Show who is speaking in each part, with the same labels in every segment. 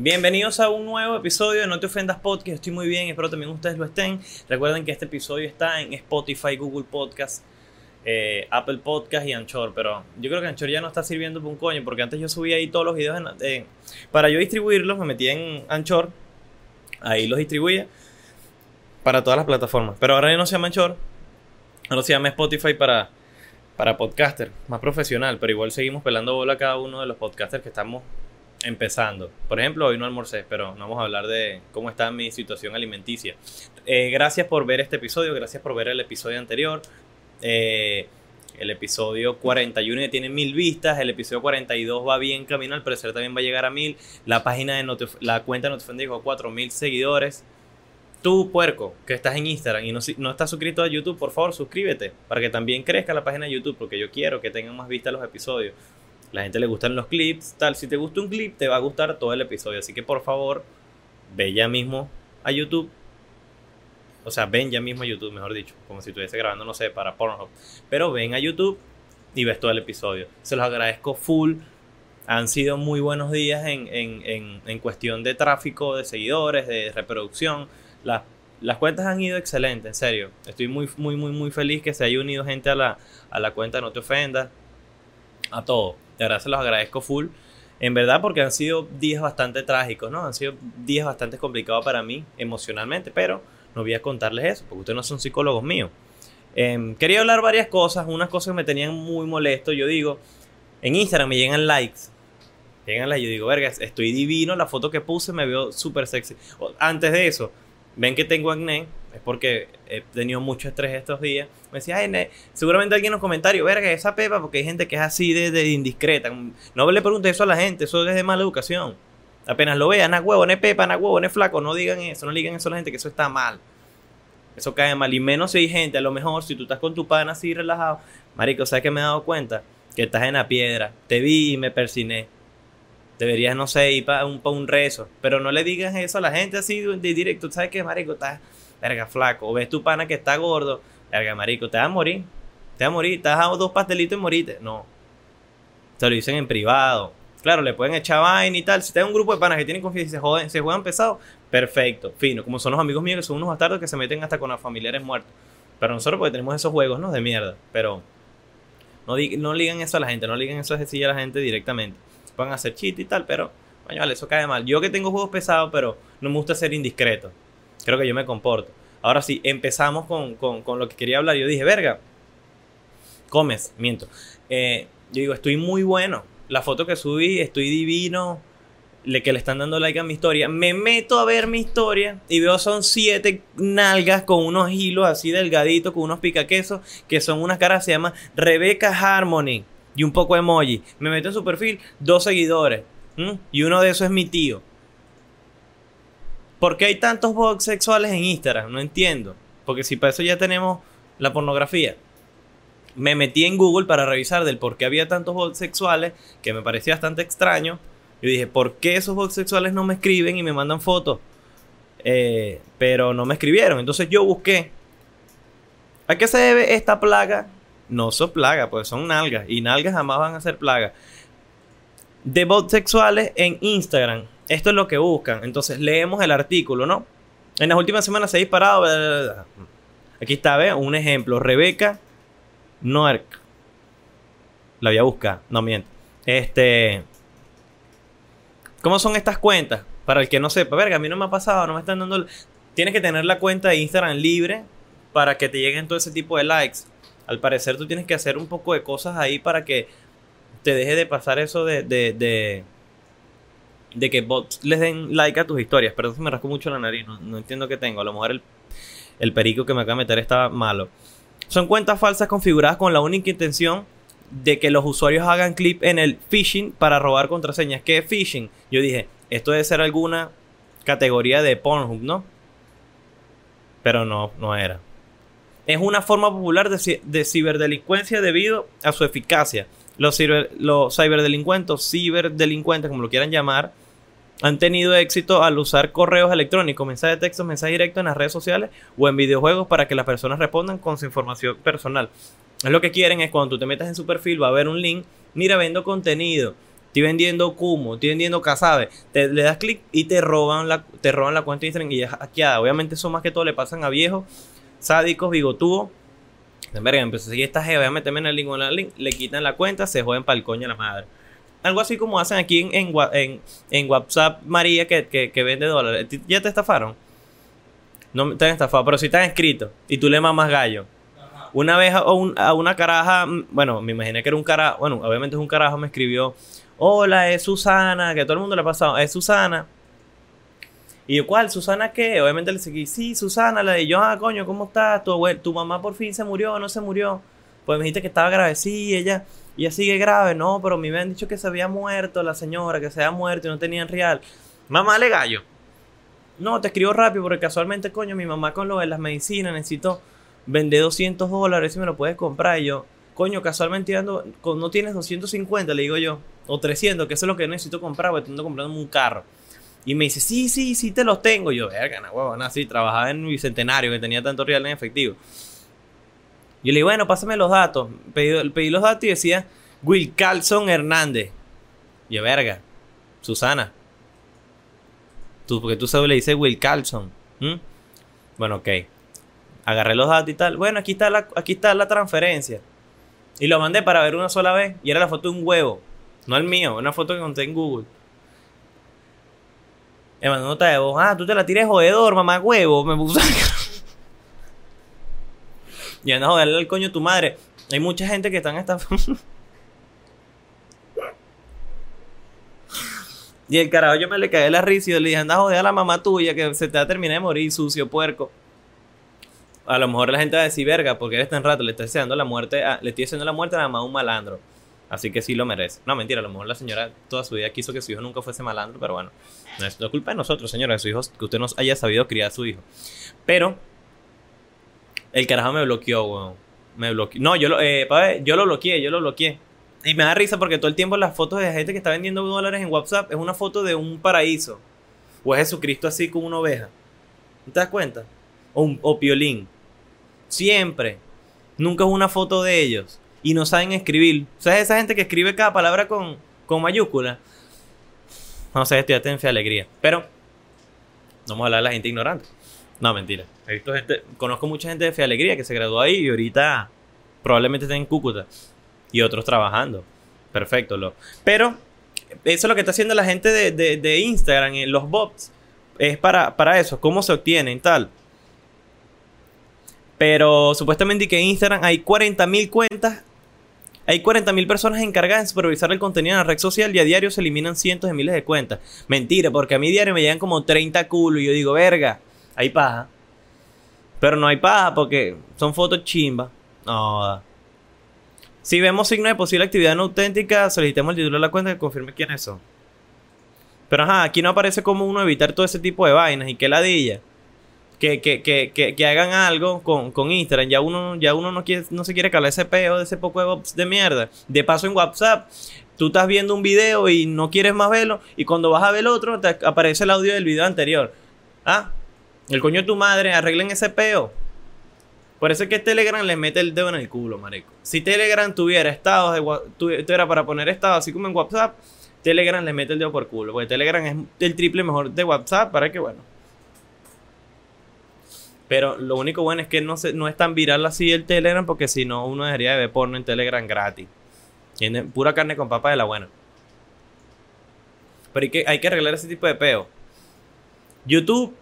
Speaker 1: Bienvenidos a un nuevo episodio de No Te Ofendas Podcast. Estoy muy bien, espero también ustedes lo estén. Recuerden que este episodio está en Spotify, Google Podcast, eh, Apple Podcast y Anchor. Pero yo creo que Anchor ya no está sirviendo por un coño, porque antes yo subía ahí todos los videos. En, para yo distribuirlos, me metí en Anchor, ahí los distribuía para todas las plataformas. Pero ahora ya no se llama Anchor, ahora se llama Spotify para, para podcaster, más profesional. Pero igual seguimos pelando bola a cada uno de los podcasters que estamos empezando. Por ejemplo, hoy no almorcé, pero no vamos a hablar de cómo está mi situación alimenticia. Eh, gracias por ver este episodio, gracias por ver el episodio anterior. Eh, el episodio 41 ya tiene mil vistas, el episodio 42 va bien camino, al parecer también va a llegar a mil. La página de la cuenta de Notifend dijo 4000 seguidores. Tú, puerco, que estás en Instagram y no, no estás suscrito a YouTube, por favor, suscríbete para que también crezca la página de YouTube, porque yo quiero que tengan más vistas los episodios. La gente le gustan los clips, tal. Si te gusta un clip, te va a gustar todo el episodio. Así que por favor, ve ya mismo a YouTube. O sea, ven ya mismo a YouTube, mejor dicho. Como si estuviese grabando, no sé, para Pornhub. Pero ven a YouTube y ves todo el episodio. Se los agradezco full. Han sido muy buenos días en, en, en, cuestión de tráfico, de seguidores, de reproducción. Las, las cuentas han ido excelentes, en serio. Estoy muy, muy, muy, muy feliz que se haya unido gente a la, a la cuenta No Te Ofendas. A todo. De verdad se los agradezco full. En verdad, porque han sido días bastante trágicos, ¿no? Han sido días bastante complicados para mí emocionalmente, pero no voy a contarles eso, porque ustedes no son psicólogos míos. Em, quería hablar varias cosas, unas cosas que me tenían muy molesto. Yo digo, en Instagram me llegan likes. Llegan likes, yo digo, verga, estoy divino, la foto que puse me veo súper sexy. Antes de eso, ven que tengo acné, es porque he tenido mucho estrés estos días. Me decía, ay, seguramente alguien en los comentarios, verga, esa pepa, porque hay gente que es así de, indiscreta. No le preguntes eso a la gente, eso es de mala educación. Apenas lo vean, na huevo, ne pepa, na huevo, ne flaco, no digan eso, no digan eso a la gente, que eso está mal. Eso cae mal. Y menos si hay gente, a lo mejor, si tú estás con tu pana así relajado, marico, ¿sabes que me he dado cuenta? Que estás en la piedra. Te vi y me persiné. Deberías, no sé, ir para un, un rezo. Pero no le digas eso a la gente así de directo. ¿Sabes qué, marico? Estás verga, flaco. O ves tu pana que está gordo, verga, marico, te va a morir. Te va a morir. Te has dos pastelitos y moriste. No. Se lo dicen en privado. Claro, le pueden echar vaina y tal. Si te un grupo de panas que tienen confianza y se, juegan pesado, perfecto, fino. Como son los amigos míos que son unos bastardos que se meten hasta con los familiares muertos. Pero nosotros porque tenemos esos juegos, ¿no? De mierda. Pero no, no ligan eso a la gente, no ligan eso a a la gente directamente. Pueden hacer chiste y tal, pero, coño, vale, eso cae mal. Yo que tengo juegos pesados, pero no me gusta ser indiscreto creo que yo me comporto. Ahora sí, empezamos con, lo que quería hablar. Yo dije, verga, comes, miento. Eh, yo digo, estoy muy bueno. La foto que subí, estoy divino. Le, que le están dando like a mi historia. Me meto a ver mi historia y veo son siete nalgas con unos hilos así delgaditos, con unos picaquesos, que son unas caras, se llama Rebecca Harmony y un poco emoji. Me meto en su perfil, dos seguidores. Y uno de esos es mi tío. ¿Por qué hay tantos bots sexuales en Instagram? No entiendo. Porque si para eso ya tenemos la pornografía. Me metí en Google para revisar del por qué había tantos bots sexuales, que me parecía bastante extraño. Yo dije, ¿por qué esos bots sexuales no me escriben y me mandan fotos? Eh, pero no me escribieron. Entonces yo busqué. ¿A qué se debe esta plaga? No son plagas, pues son nalgas. Y nalgas jamás van a ser plagas. De bots sexuales en Instagram. Esto es lo que buscan. Entonces leemos el artículo, ¿no? En las últimas semanas se ha disparado. Aquí está, ¿ve? Un ejemplo. Rebeca Noerk. La voy a buscar. No miento. Este. ¿Cómo son estas cuentas? Para el que no sepa, verga, a mí no me ha pasado, no me están dando. Tienes que tener la cuenta de Instagram libre para que te lleguen todo ese tipo de likes. Al parecer, tú tienes que hacer un poco de cosas ahí para que te deje de pasar eso de de que bots les den like a tus historias. Pero eso me rasco mucho la nariz. No, entiendo qué tengo. A lo mejor el, el perico que me acaba de meter está malo. Son cuentas falsas configuradas con la única intención de que los usuarios hagan clip en el phishing para robar contraseñas. ¿Qué es phishing? Yo dije, esto debe ser alguna categoría de Pornhub, ¿no? Pero no, no era. Es una forma popular de, de ciberdelincuencia debido a su eficacia. Los, ciber, ciberdelincuentes, ciberdelincuentes, como lo quieran llamar, han tenido éxito al usar correos electrónicos, mensajes de texto, mensajes directos en las redes sociales o en videojuegos para que las personas respondan con su información personal. Es lo que quieren es cuando tú te metas en su perfil va a haber un link, mira, vendo contenido, estoy vendiendo Kumo, estoy vendiendo Casabe. Te, le das clic y te roban la, te roban la cuenta de Instagram y es hackeada. Obviamente eso más que todo le pasan a viejos, sádicos, bigotudos. Verga, empezó a seguir esta jeva, voy a meterme en el link, en el link, le quitan la cuenta, se joden para el coño a la madre. Algo así como hacen aquí en, en, en- en WhatsApp María que, que, que vende dólares. ¿Ti- ¿Ya te estafaron? No te han estafado, pero si te han escrito y tú le mamas gallo. Una vez a, un- a una caraja, mm, bueno, me imaginé que era un carajo, bueno, obviamente es un carajo, me escribió, hola, es Susana, que a todo el mundo le ha pasado, es Susana. Y yo, ¿cuál? ¿Susana qué? Obviamente le seguí, sí, Susana, la de yo, ah, coño, ¿cómo estás? Tu, tu mamá por fin se murió o no se murió. Pues me dijiste que estaba grave, sí, ella, ella sigue grave, no, pero a me han dicho que se había muerto la señora, que se había muerto y no tenían real. Mamá le gallo. No, te escribo rápido porque casualmente, coño, mi mamá con lo de las medicinas necesito vender 200 dólares si me lo puedes comprar. Y yo, coño, casualmente ando, no tienes 250, le digo yo, o 300, que eso es lo que necesito comprar, porque ando comprando un carro. Y me dice, sí, sí, sí te los tengo. Yo, verga, na huevona, así, trabajaba en Bicentenario, que tenía tanto real en efectivo. Yo le digo, bueno, pásame los datos. Pedí, pedí los datos y decía, Will Carlson Hernández. Yo, verga, Susana. Tú, porque tú sabes, le dices Will Carlson. Bueno, ok. Agarré los datos y tal. Bueno, aquí está, la, aquí está la transferencia. Y lo mandé para ver una sola vez. Y era la foto de un huevo. No el mío, una foto que encontré en Google. Me mandó nota de voz. Ah, tú te la tires jodedor, mamá huevo. Me puso. y anda a joderle al coño a tu madre. Hay mucha gente que están esta. y el carajo yo me le cagué la risa y le dije, anda a joder a la mamá tuya que se te va a terminar de morir, sucio puerco. A lo mejor la gente va a decir, verga, porque eres tan rato, le estoy haciendo la muerte, a- le estoy haciendo la muerte a la mamá un malandro. Así que sí lo merece. No, mentira, a lo mejor la señora toda su vida quiso que su hijo nunca fuese malandro, pero bueno, no es, culpa de nosotros, señora, de su hijo, que usted no haya sabido criar a su hijo. Pero, el carajo me bloqueó, weón. Me bloqueó. No, yo lo, eh, yo lo bloqueé, yo lo bloqueé. Y me da risa porque todo el tiempo las fotos de gente que está vendiendo dólares en WhatsApp es una foto de un paraíso. O es Jesucristo así como una oveja. ¿No te das cuenta? O, un, o Piolín. Siempre. Nunca es una foto de ellos. Y no saben escribir. ¿Sabes esa gente que escribe cada palabra con, con mayúscula? No sé, estudiaste en fe alegría. Pero, no vamos a hablar de la gente ignorante. No, mentira. He visto gente, conozco mucha gente de fe alegría que se graduó ahí y ahorita probablemente estén en Cúcuta. Y otros trabajando. Perfecto. Pero, eso es lo que está haciendo la gente de, de, de Instagram, eh, los bots. Es para, para eso, cómo se obtienen, tal. Pero supuestamente que en Instagram hay 40.000 cuentas. Hay 40.000 personas encargadas de supervisar el contenido en la red social y a diario se eliminan cientos de miles de cuentas. Mentira, porque a mí diario me llegan como 30 culos y yo digo, verga, hay paja. Pero no hay paja porque son fotos chimba. No. Si vemos signos de posible actividad no auténtica, solicitemos el título de la cuenta que confirme quiénes son. Pero ajá, aquí no aparece como uno evitar todo ese tipo de vainas y que ladilla. Que, que, que, que, hagan algo con, con Instagram. Ya uno, ya uno no, quiere, no se quiere calar ese peo de ese poco de mierda. De paso en WhatsApp, tú estás viendo un video y no quieres más verlo. Y cuando vas a ver el otro, te aparece el audio del video anterior. Ah, el coño de tu madre, arreglen ese peo. Por eso es que Telegram le mete el dedo en el culo, marico. Si Telegram tuviera estados tuviera para poner estados así como en WhatsApp, Telegram le mete el dedo por culo. Porque Telegram es el triple mejor de WhatsApp para que, bueno. Pero lo único bueno es que no, se, no es tan viral así el Telegram, porque si no, uno debería de ver porno en Telegram gratis. Tiene pura carne con papa de la buena. Pero hay que, hay que arreglar ese tipo de peo. YouTube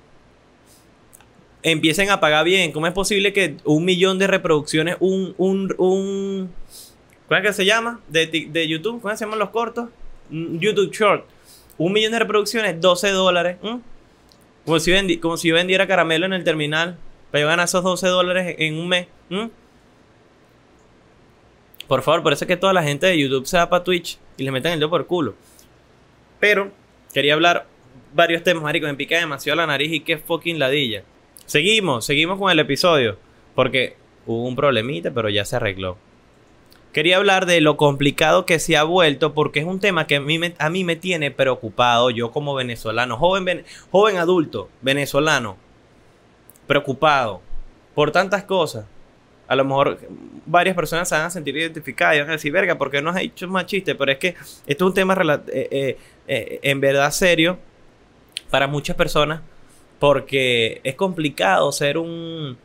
Speaker 1: empiecen a pagar bien. ¿Cómo es posible que un millón de reproducciones, un, un, un ¿cuál es que se llama? De, de YouTube, ¿cómo se llaman los cortos? Mm, YouTube Short. Un millón de reproducciones, 12 dólares. Como, si vendi- como si yo vendiera caramelo en el terminal. Para yo ganar esos 12 dólares en un mes. Por favor, por eso es que toda la gente de YouTube se va para Twitch y les meten el dedo por culo. Pero quería hablar varios temas, marico. Me pica demasiado la nariz y qué fucking ladilla. Seguimos, seguimos con el episodio. Porque hubo un problemita, pero ya se arregló. Quería hablar de lo complicado que se ha vuelto, porque es un tema que a mí me, a mí me tiene preocupado, yo como venezolano, joven, joven adulto venezolano, preocupado por tantas cosas. a lo mejor varias personas se van a sentir identificadas y van a decir, verga, ¿por qué no has hecho más chistes? Pero es que esto es un tema eh, eh, eh, en verdad serio para muchas personas porque es complicado ser un,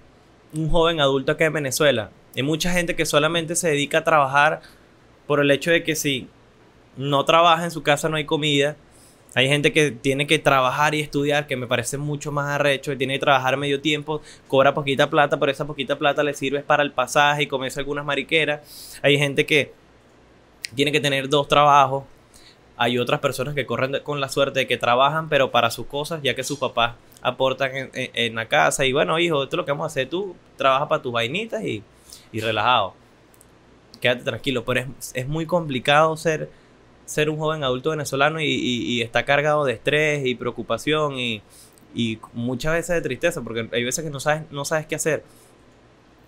Speaker 1: un joven adulto acá en Venezuela. Hay mucha gente que solamente se dedica a trabajar por el hecho de que si no trabaja en su casa no hay comida. Hay gente que tiene que trabajar y estudiar, que me parece mucho más arrecho, que tiene que trabajar medio tiempo, cobra poquita plata, pero esa poquita plata le sirve para el pasaje y comerse algunas mariqueras. Hay gente que tiene que tener dos trabajos. Hay otras personas que corren con la suerte de que trabajan, pero para sus cosas, ya que sus papás aportan en, la casa. Y bueno, hijo, esto es lo que vamos a hacer. Tú trabajas para tus vainitas y, y relajado. Quédate tranquilo, pero es, es muy complicado ser, ser un joven adulto venezolano y, y- está cargado de estrés y preocupación y, y muchas veces de tristeza, porque hay veces que no sabes, no sabes qué hacer.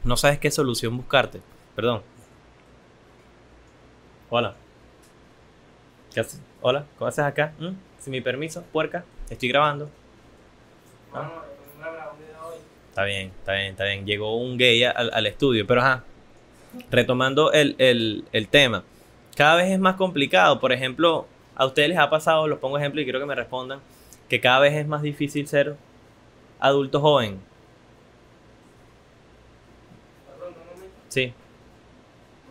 Speaker 1: No sabes qué solución buscarte. Perdón. Hola. ¿Qué haces? Hola, ¿cómo haces acá? ¿Mm? Sin mi permiso, puerca. Estoy grabando. Ah. Está bien, está bien, está bien. Llegó un gay al, al estudio, pero ajá. Retomando el, el, el tema. Cada vez es más complicado. Por ejemplo, a ustedes les ha pasado, los pongo ejemplo y quiero que me respondan, que cada vez es más difícil ser adulto joven. Sí,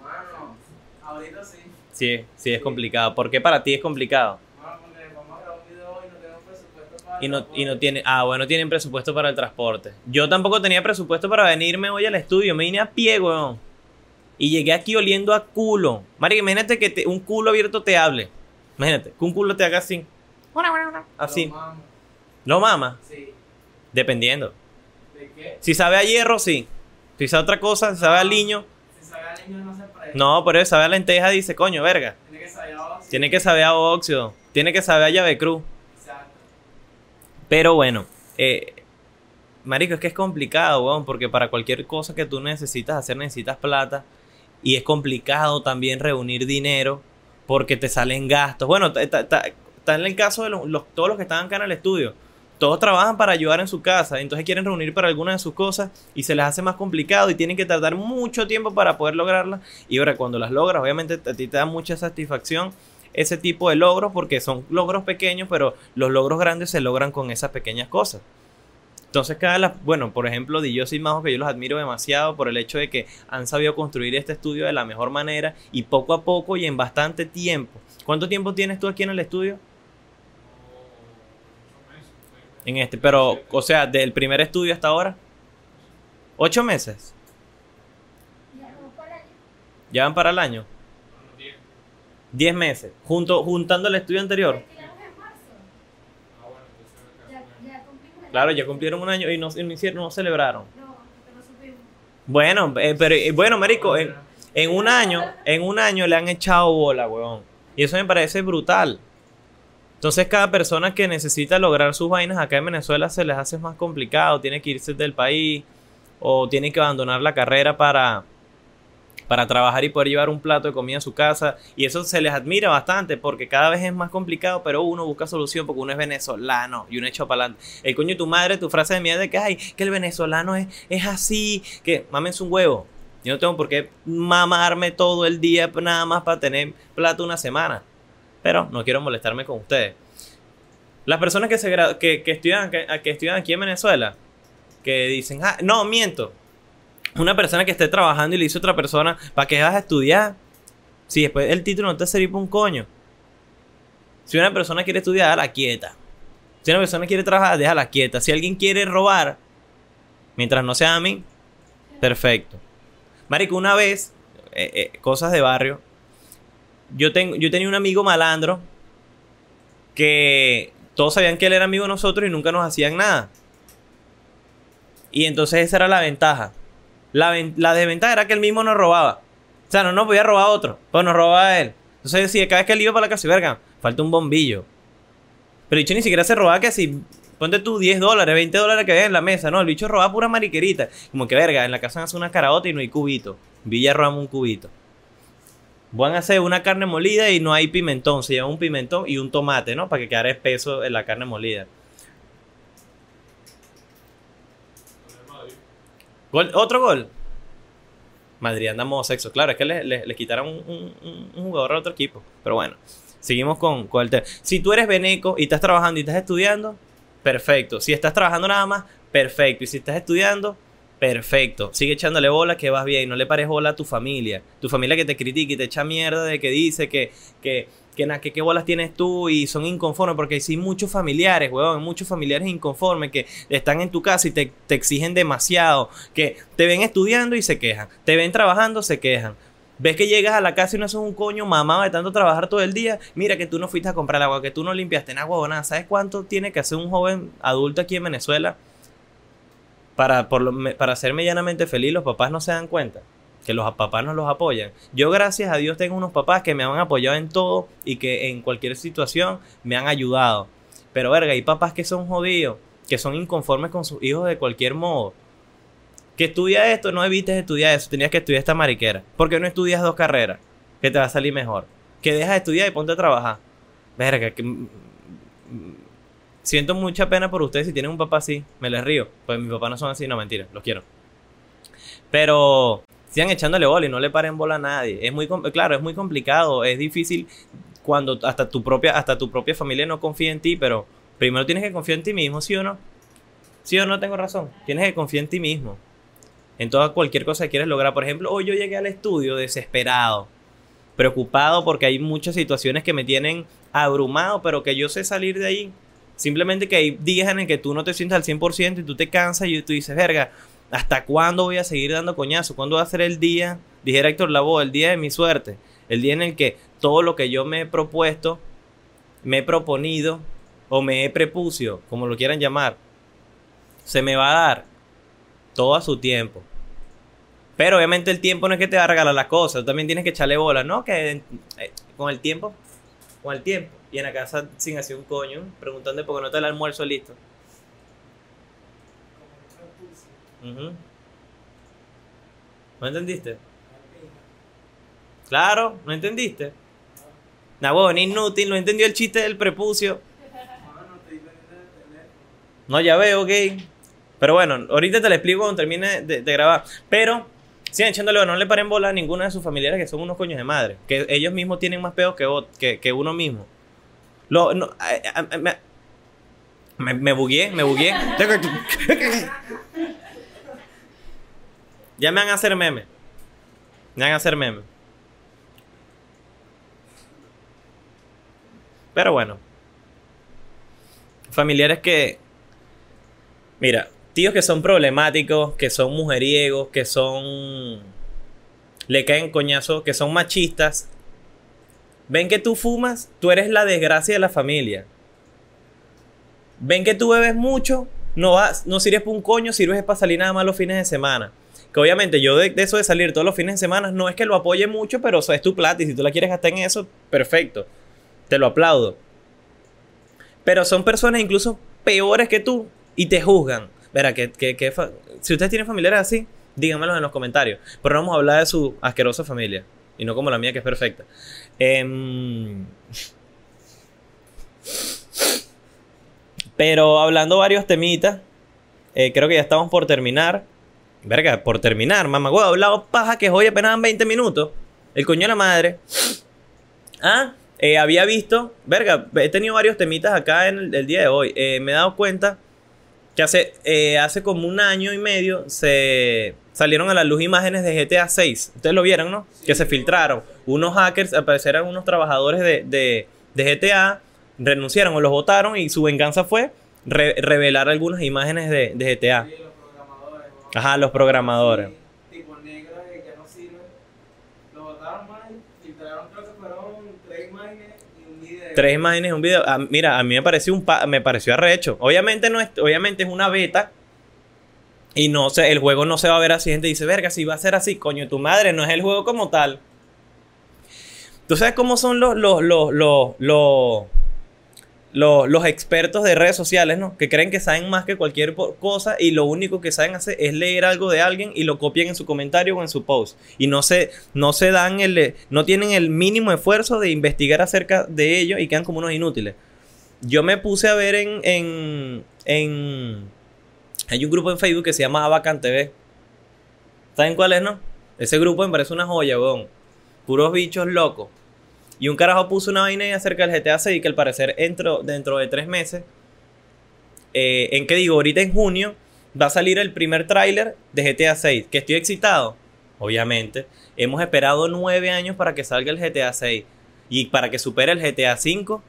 Speaker 2: Bueno, ahorita sí.
Speaker 1: sí, sí es complicado. ¿Por qué para ti es complicado?
Speaker 2: Bueno, porque vamos a grabar un video hoy y no tenemos presupuesto para.
Speaker 1: Y no, y no tiene, ah, bueno, tienen presupuesto para el transporte. Yo tampoco tenía presupuesto para venirme hoy al estudio, me vine a pie, weón. Y llegué aquí oliendo a culo. Marica, imagínate que te- un culo abierto te hable. Imagínate, que un culo te haga así. Así.
Speaker 2: Pero, mamo,
Speaker 1: No mama,
Speaker 2: Sí.
Speaker 1: dependiendo.
Speaker 2: ¿De qué?
Speaker 1: Si sabe a hierro, sí. Si sabe a otra cosa, si sabe a liño.
Speaker 2: Si sabe al niño no se presta.
Speaker 1: No, pero si sabe a lenteja, dice, coño, verga.
Speaker 2: Tiene que saber a vos.
Speaker 1: Tiene que saber a óxido. Tiene que saber a llave cruz. Pero bueno, eh, marico, es que es complicado, weón, porque para cualquier cosa que tú necesitas hacer necesitas plata y es complicado también reunir dinero porque te salen gastos. Bueno, está en el caso de los, los- todos los que están acá en el estudio. Todos trabajan para ayudar en su casa, entonces quieren reunir para alguna de sus cosas y se les hace más complicado y tienen que tardar mucho tiempo para poder lograrlas. Y ahora cuando las logras, obviamente a ti te da mucha satisfacción ese tipo de logros porque son logros pequeños, pero los logros grandes se logran con esas pequeñas cosas. Entonces, cada la, bueno, por ejemplo, Di Yo y Majo, que yo los admiro demasiado por el hecho de que han sabido construir este estudio de la mejor manera y poco a poco y en bastante tiempo. ¿Cuánto tiempo tienes tú aquí en el estudio? En este, pero, o sea, del primer estudio hasta ahora. ¿Ocho meses? ¿Ya van para el año? Diez meses. Junto, juntando el estudio anterior. Claro, ya cumplieron un año y no, no hicieron, no celebraron. Bueno, eh, pero eh, bueno, marico, en, en un año, en un año le han echado bola, weón. Y eso me parece brutal. Entonces cada persona que necesita lograr sus vainas acá en Venezuela se les hace más complicado, tiene que irse del país o tiene que abandonar la carrera para para trabajar y poder llevar un plato de comida a su casa y eso se les admira bastante porque cada vez es más complicado, pero uno busca solución porque uno es venezolano y uno echa para adelante. El coño tu madre, tu frase de mierda de que ay, que el venezolano es, es así, que mames un huevo. Yo no tengo por qué mamarme todo el día nada más para tener plato una semana. Pero no quiero molestarme con ustedes. Las personas que, se que, que, estudian, que, que estudian aquí en Venezuela, que dicen, ah, no, miento. Una persona que esté trabajando y le dice a otra persona, ¿para qué vas a estudiar? Si después el título no te sirve para un coño. Si una persona quiere estudiar, déjala quieta. Si una persona quiere trabajar, déjala quieta. Si alguien quiere robar, mientras no sea a mí, perfecto. Marico, una vez, eh, eh, cosas de barrio, yo, tengo, yo tenía un amigo malandro que todos sabían que él era amigo de nosotros y nunca nos hacían nada. Y entonces esa era la ventaja. La, la desventaja era que él mismo nos robaba. O sea, no nos podía robar otro, pero nos robaba él. Entonces decía, cada vez que él iba para la casa, verga, falta un bombillo. Pero el bicho ni siquiera se robaba que si, ponte tú 10 dólares, 20 dólares que ves en la mesa. No, el bicho robaba pura mariquerita. Como que verga, en la casa hace una caraota y no hay cubito. Villa robamos un cubito. Van a hacer una carne molida y no hay pimentón. Se lleva un pimentón y un tomate, ¿no? Para que quedara espeso en la carne molida. Gol- ¿Otro gol? Madrid anda modo sexo. Claro, es que le, le- le quitaron un- un jugador a otro equipo. Pero bueno, seguimos con, con el tema. Si tú eres beneco y estás trabajando y estás estudiando, perfecto. Si estás trabajando nada más, perfecto. Y si estás estudiando, perfecto. Sigue echándole bola que vas bien. No le pares bola a tu familia. Tu familia que te critica y te echa mierda de que dice que, que, que, que qué bolas tienes tú y son inconformes. Porque hay muchos familiares, weón. Muchos familiares inconformes que están en tu casa y te, te exigen demasiado. Que te ven estudiando y se quejan. Te ven trabajando, se quejan. Ves que llegas a la casa y no sos un coño mamado de tanto trabajar todo el día. Mira que tú no fuiste a comprar agua, que tú no limpiaste en agua o nada. ¿Sabes cuánto tiene que hacer un joven adulto aquí en Venezuela para, por lo- para ser medianamente feliz? Los papás no se dan cuenta que los papás no los apoyan. Yo gracias a Dios tengo unos papás que me han apoyado en todo y que en cualquier situación me han ayudado. Pero verga, hay papás que son jodidos, que son inconformes con sus hijos de cualquier modo. Que estudia esto, no evites estudiar eso, tenías que estudiar esta mariquera. ¿Por qué no estudias dos carreras? Que te va a salir mejor. Que dejas de estudiar y ponte a trabajar. Verga, que... Siento mucha pena por ustedes si tienen un papá así. Me les río. Pues mis papás no son así, no mentira, los quiero. Pero sigan echándole bola y no le paren bola a nadie. Es muy claro, es muy complicado, es difícil cuando hasta tu propia hasta tu propia familia no confía en ti, pero primero tienes que confiar en ti mismo, ¿sí o no? ¿Sí o no tengo razón? Tienes que confiar en ti mismo. En toda cualquier cosa que quieres lograr. Por ejemplo, hoy yo llegué al estudio desesperado, preocupado porque hay muchas situaciones que me tienen abrumado, pero que yo sé salir de ahí. Simplemente que hay días en el que tú no te sientas al 100% y tú te cansas y tú dices, verga, ¿hasta cuándo voy a seguir dando coñazo? ¿Cuándo va a ser el día, dijera Héctor Lavoe, el día de mi suerte? El día en el que todo lo que yo me he propuesto, me he proponido o me he prepucio, como lo quieran llamar, se me va a dar todo a su tiempo. Pero obviamente el tiempo no es que te va a regalar las cosas, tú también tienes que echarle bola, ¿no? Que eh, con el tiempo, con el tiempo. Y en la casa sin hacer un coño, preguntando por qué no está el almuerzo listo. Ujú. ¿No entendiste? Claro, ¿no entendiste? Nah, huevón, inútil, no entendió el chiste del prepucio. No, ya veo, ok. Pero bueno, ahorita te lo explico cuando termine de, grabar. Pero, sigan echándole, no le paren bola a ninguna de sus familiares que son unos coños de madre. Que ellos mismos tienen más peos que, que, que uno mismo. Lo, no, me, me, bugueé, me bugueé. ya me van a hacer meme. Me van a hacer meme. Pero bueno. Familiares que. Mira, tíos que son problemáticos, que son mujeriegos, que son. Le caen coñazos, que son machistas. Ven que tú fumas, tú eres la desgracia de la familia. Ven que tú bebes mucho, no, vas, no sirves para un coño, sirves para salir nada más los fines de semana. Que obviamente yo de, eso de salir todos los fines de semana no es que lo apoye mucho, pero es tu plata y si tú la quieres gastar en eso, perfecto. Te lo aplaudo. Pero son personas incluso peores que tú y te juzgan. Verá, que, que, si ustedes tienen familiares así, díganmelo en los comentarios. Pero no vamos a hablar de su asquerosa familia. Y no como la mía, que es perfecta. Em, Pero hablando varios temitas, eh, creo que ya estamos por terminar. Verga, por terminar, mamá. He hablado paja que hoy apenas dan 20 minutos. El coño de la madre. Ah, eh, había visto, verga, he tenido varios temitas acá en el, día de hoy. Eh, me he dado cuenta que hace, eh, hace como un año y medio se salieron a la luz imágenes de GTA 6. Ustedes lo vieron, ¿no? Que se filtraron. Unos hackers, eran unos trabajadores de, de, de GTA, renunciaron o los votaron y su venganza fue re- revelar algunas imágenes de, de GTA.
Speaker 2: Sí, los programadores. ¿no?
Speaker 1: Ajá, los programadores.
Speaker 2: Sí, tipo negros que ya no sirven. Lo botaron y filtraron, creo que fueron tres imágenes y un video.
Speaker 1: Tres imágenes y un video. Ah, mira, a mí me pareció un pa- me pareció arrecho. Obviamente no es, obviamente es una beta. Y no sé, el juego no se va a ver así. Gente dice, verga, si va a ser así, coño, tu madre, no es el juego como tal. ¿Tú sabes cómo son los, los, los, los, los, los, expertos de redes sociales, ¿no? Que creen que saben más que cualquier cosa y lo único que saben hacer es leer algo de alguien y lo copian en su comentario o en su post. Y no se, no se dan el, no tienen el mínimo esfuerzo de investigar acerca de ello y quedan como unos inútiles. Yo me puse a ver en, en, en hay un grupo en Facebook que se llama Abacan TV. ¿Saben cuál es, no? Ese grupo me parece una joya, weón. Puros bichos locos. Y un carajo puso una vaina acerca del GTA 6 que al parecer entro, dentro de tres meses. eh, ¿En qué digo? Ahorita en junio va a salir el primer tráiler de GTA 6. Que estoy excitado, obviamente. Hemos esperado nueve años para que salga el GTA 6. Y para que supere el GTA 5.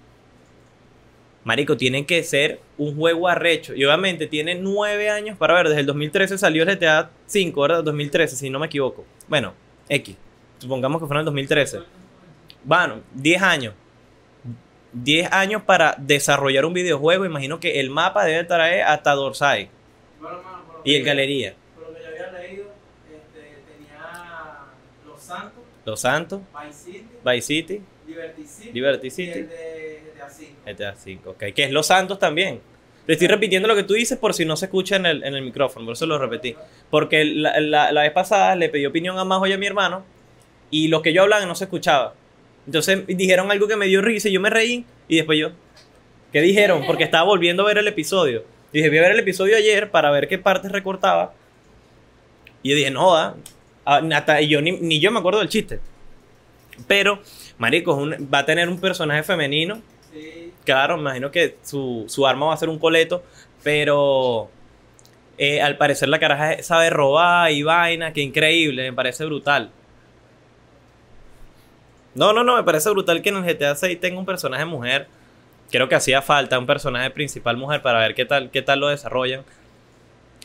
Speaker 1: Marico, tiene que ser un juego arrecho. Y obviamente tiene nueve años para ver. Desde el 2013 salió el GTA 5, ¿verdad? 2013, si no me equivoco. Bueno, X. Supongamos que fue en el 2013. Bueno, 10 años. 10 años para desarrollar un videojuego. Imagino que el mapa debe traer hasta Dorsai
Speaker 2: Bueno, mano, por lo
Speaker 1: y el
Speaker 2: que-
Speaker 1: galería.
Speaker 2: Por lo que yo había leído, este, tenía Los Santos,
Speaker 1: Los Santos,
Speaker 2: Vice City,
Speaker 1: Vice City,
Speaker 2: Liberty City,
Speaker 1: Liberty
Speaker 2: y
Speaker 1: City,
Speaker 2: el de GTA 5.
Speaker 1: GTA 5. Ok, que es Los Santos también. Te estoy repitiendo lo que tú dices por si no se escucha en el, en el micrófono, por eso lo repetí. Porque la, la- la vez pasada le pedí opinión a Majo y a mi hermano y lo que yo hablaba no se escuchaba. Entonces dijeron algo que me dio risa y yo me reí y después yo, ¿qué dijeron? Porque estaba volviendo a ver el episodio. Y dije, voy a ver el episodio ayer para ver qué partes recortaba. Y yo dije, no, joda. Ah, hasta y yo ni, ni yo me acuerdo del chiste. Pero, Marico, es un- va a tener un personaje femenino.
Speaker 2: Sí,
Speaker 1: Claro, me imagino que su, su arma va a ser un coleto, pero eh, al parecer la caraja sabe robar y vaina, que increíble, me parece brutal. No, no, no, me parece brutal que en el GTA 6 tenga un personaje mujer. Creo que hacía falta un personaje principal mujer para ver qué tal, qué tal lo desarrollan.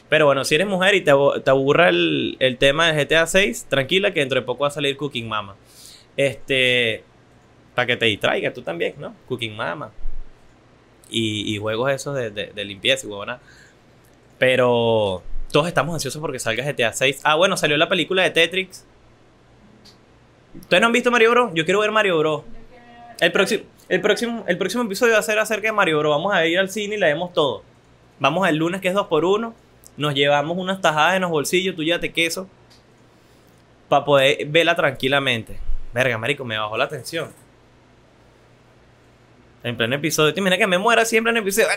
Speaker 1: Pero bueno, si eres mujer y te, aburra el, tema del GTA 6, tranquila que dentro de poco va a salir Cooking Mama. Este, para que te distraigas tú también, ¿no? Cooking Mama. Y, juegos esos de, de, de limpieza y huevona. Pero todos estamos ansiosos porque salga GTA 6. Ah, bueno, salió la película de Tetris. ¿Ustedes no han visto Mario Bros? Yo quiero ver Mario Bros. El próximo, el próximo, el próximo episodio va a ser acerca de Mario Bros. Vamos a ir al cine y la vemos todo. Vamos el lunes que es 2x1. Nos llevamos unas tajadas en los bolsillos, tú ya te queso. Para poder verla tranquilamente. Verga, marico, me bajó la tensión. En pleno episodio. ¿Te imaginas que me muera siempre en el episodio?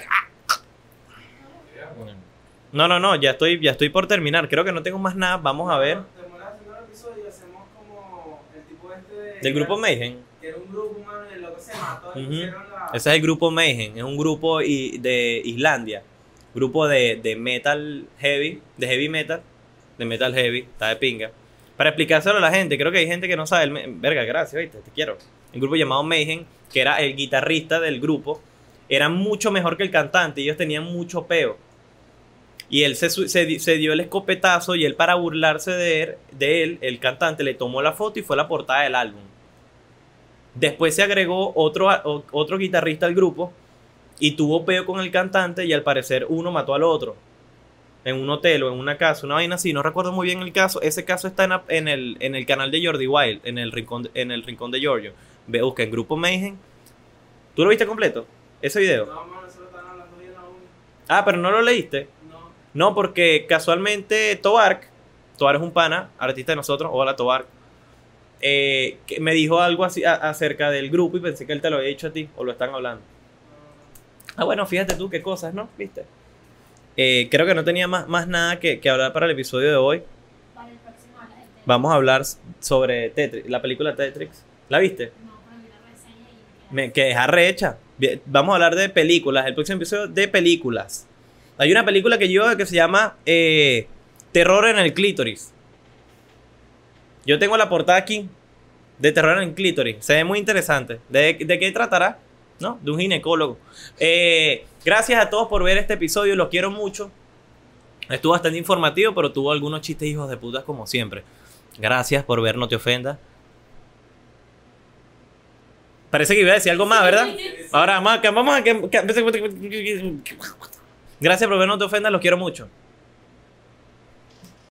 Speaker 1: No, no, no, ya estoy, ya estoy por terminar. Creo que no tengo más nada. Vamos a ver.
Speaker 2: Te mueres haciendo el episodio y hacemos como el tipo este de.
Speaker 1: Del grupo Mayhem.
Speaker 2: Que era un grupo humano y el loco se mató la.
Speaker 1: Ese es el grupo Mayhem. Es un grupo de Islandia. Grupo de, de metal heavy. De heavy metal. De metal heavy. Está de pinga. Para explicárselo a la gente. Creo que hay gente que no sabe. el Verga, gracias, ¿viste? Te quiero. El grupo llamado Mayhem. Que era el guitarrista del grupo. Era mucho mejor que el cantante. Ellos tenían mucho peo. Y él se, se di- se dio el escopetazo y él para burlarse de él, de él, el cantante, le tomó la foto y fue la portada del álbum. Después se agregó otro, otro guitarrista al grupo y tuvo peo con el cantante y al parecer uno mató al otro. En un hotel o en una casa, una vaina así, no recuerdo muy bien el caso. Ese caso está en, el, en el canal de Jordi Wild, en el rincón de, en el rincón de Giorgio. Ve, busca en Grupo Mayhem. ¿Tú lo viste completo? Ese video.
Speaker 2: No, mano, eso lo están hablando bien a uno.
Speaker 1: Ah, pero no lo leíste.
Speaker 2: No.
Speaker 1: Porque casualmente Tobark, Tobark es un pana, artista de nosotros, hola Tobark, eh, que me dijo algo así a- acerca del grupo y pensé que él te lo había dicho a ti o lo están hablando. Ah, bueno, fíjate tú qué cosas, ¿no? ¿Viste? Eh, creo que no tenía más, más nada que, que hablar para el episodio de hoy.
Speaker 3: Para el próximo.
Speaker 1: Vamos a hablar sobre Tetris, la película Tetris. ¿La viste?
Speaker 3: No, pero la reseña y me
Speaker 1: que es arrecha. Vamos a hablar de películas. El próximo episodio de películas. Hay una película que yo que se llama eh, Terror en el clítoris. Yo tengo la portada aquí de Terror en el clítoris. Se ve muy interesante. ¿De, de qué tratará? ¿No? De un ginecólogo. Eh, gracias a todos por ver este episodio. Los quiero mucho. Estuvo bastante informativo, pero tuvo algunos chistes hijos de putas como siempre. Gracias por ver, no te ofendas. Parece que iba a decir algo más, ¿verdad? Ahora, vamos a... Vamos a Gracias por no te ofendas, los quiero mucho.